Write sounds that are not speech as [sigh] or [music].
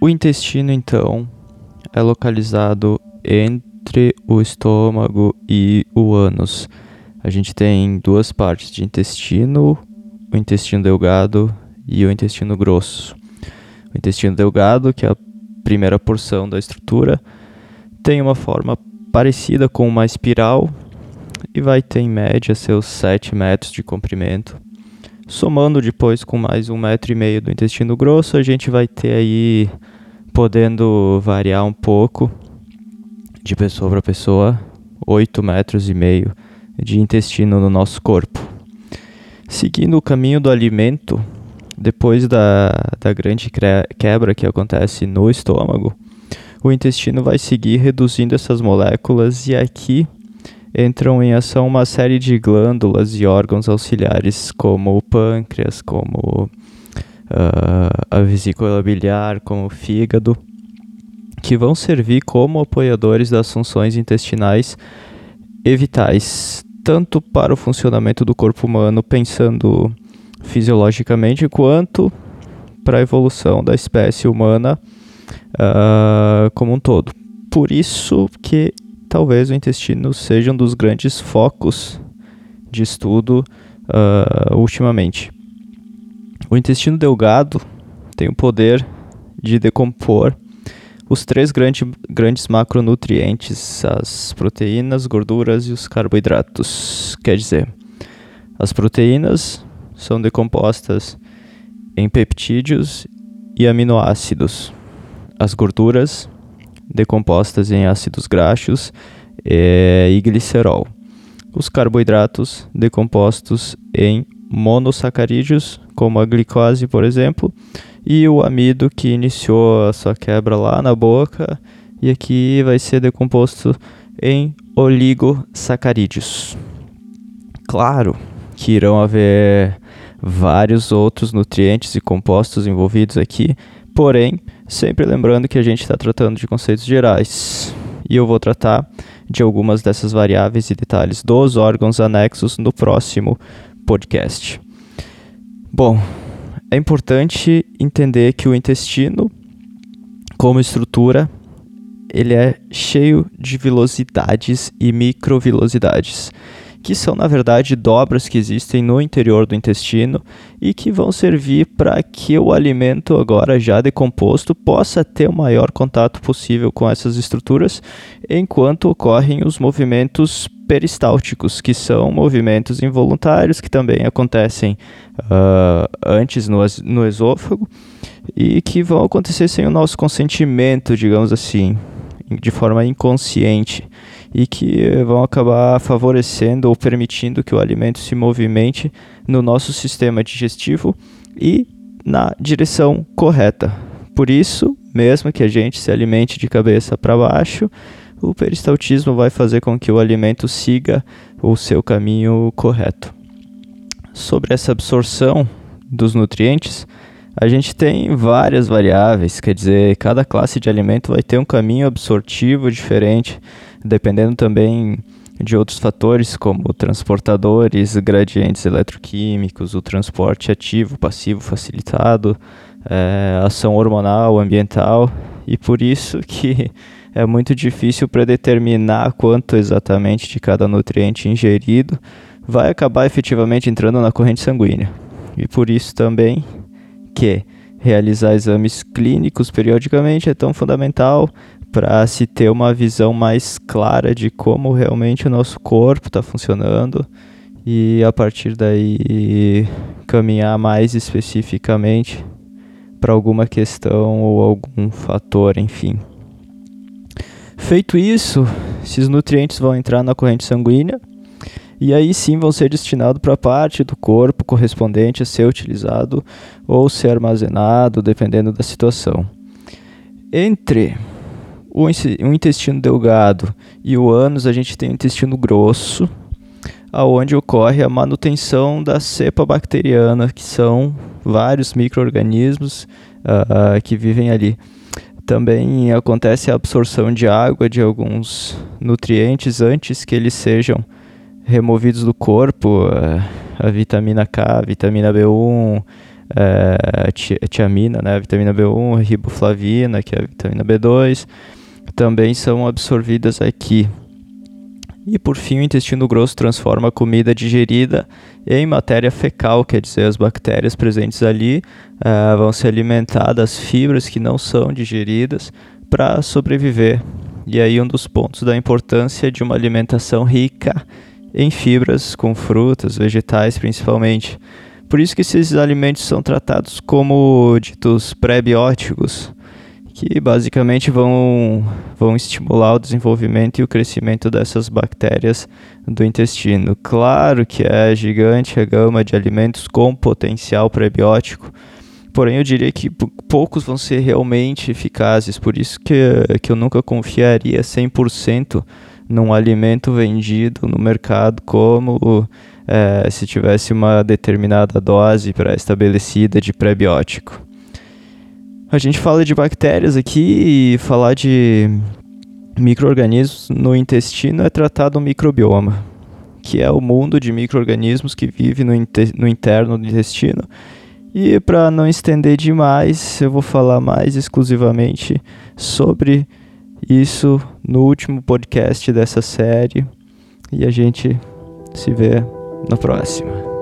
O intestino, então, é localizado entre o estômago e o ânus. A gente tem duas partes de intestino, o intestino delgado e o intestino grosso. Intestino delgado, que é a primeira porção da estrutura, tem uma forma parecida com uma espiral e vai ter em média seus 7 metros de comprimento. Somando depois com mais um metro e meio do intestino grosso, a gente vai ter aí podendo variar um pouco de pessoa para pessoa, 8 metros e meio de intestino no nosso corpo. Seguindo o caminho do alimento, depois da, da grande quebra que acontece no estômago, o intestino vai seguir reduzindo essas moléculas e aqui entram em ação uma série de glândulas e órgãos auxiliares, como o pâncreas, como uh, a vesícula biliar, como o fígado, que vão servir como apoiadores das funções intestinais e vitais, tanto para o funcionamento do corpo humano, pensando fisiologicamente, quanto para a evolução da espécie humana uh, como um todo. Por isso que talvez o intestino seja um dos grandes focos de estudo uh, ultimamente. O intestino delgado tem o poder de decompor os três grande, grandes macronutrientes, as proteínas, gorduras e os carboidratos. Quer dizer, as proteínas são decompostas em peptídeos e aminoácidos. As gorduras, decompostas em ácidos graxos e, e glicerol. Os carboidratos, decompostos em monossacarídeos, como a glicose, por exemplo, e o amido que iniciou a sua quebra lá na boca, e aqui vai ser decomposto em oligosacarídeos. Claro que irão haver vários outros nutrientes e compostos envolvidos aqui, porém, sempre lembrando que a gente está tratando de conceitos gerais. E eu vou tratar de algumas dessas variáveis e detalhes dos órgãos anexos no próximo podcast. Bom, é importante entender que o intestino, como estrutura, ele é cheio de velocidades e microvelocidades que são na verdade dobras que existem no interior do intestino e que vão servir para que o alimento agora já decomposto possa ter o maior contato possível com essas estruturas, enquanto ocorrem os movimentos peristálticos, que são movimentos involuntários que também acontecem uh, antes no, no esôfago e que vão acontecer sem o nosso consentimento, digamos assim, de forma inconsciente e que vão acabar favorecendo ou permitindo que o alimento se movimente no nosso sistema digestivo e na direção correta. Por isso, mesmo que a gente se alimente de cabeça para baixo, o peristaltismo vai fazer com que o alimento siga o seu caminho correto. Sobre essa absorção dos nutrientes, a gente tem várias variáveis, quer dizer, cada classe de alimento vai ter um caminho absortivo diferente dependendo também de outros fatores como transportadores, gradientes eletroquímicos, o transporte ativo, passivo facilitado, é, ação hormonal, ambiental, e por isso [laughs] que é muito difícil predeterminar quanto exatamente de cada nutriente ingerido vai acabar efetivamente entrando na corrente sanguínea. E por isso também que realizar exames clínicos periodicamente é tão fundamental para se ter uma visão mais clara de como realmente o nosso corpo está funcionando e a partir daí caminhar mais especificamente para alguma questão ou algum fator, enfim. Feito isso, esses nutrientes vão entrar na corrente sanguínea e aí sim vão ser destinados para a parte do corpo correspondente a ser utilizado ou ser armazenado, dependendo da situação. Entre o intestino delgado e o ânus, a gente tem o intestino grosso, aonde ocorre a manutenção da cepa bacteriana, que são vários micro-organismos uh, que vivem ali. Também acontece a absorção de água de alguns nutrientes antes que eles sejam removidos do corpo, uh, a vitamina K, a vitamina B1, a tiamina, né, a vitamina B1, a riboflavina, que é a vitamina B2, também são absorvidas aqui. E por fim, o intestino grosso transforma a comida digerida em matéria fecal, quer dizer, as bactérias presentes ali uh, vão se alimentar das fibras que não são digeridas para sobreviver. E aí, um dos pontos da importância de uma alimentação rica em fibras, com frutas, vegetais principalmente. Por isso que esses alimentos são tratados como ditos pré-bióticos que basicamente vão, vão estimular o desenvolvimento e o crescimento dessas bactérias do intestino. Claro que é gigante a gama de alimentos com potencial prebiótico, porém eu diria que poucos vão ser realmente eficazes, por isso que, que eu nunca confiaria 100% num alimento vendido no mercado como é, se tivesse uma determinada dose pré-estabelecida de prebiótico. A gente fala de bactérias aqui e falar de microorganismos no intestino é tratar do microbioma, que é o mundo de microorganismos que vive no, no interno do intestino. E para não estender demais, eu vou falar mais exclusivamente sobre isso no último podcast dessa série. E a gente se vê na próxima.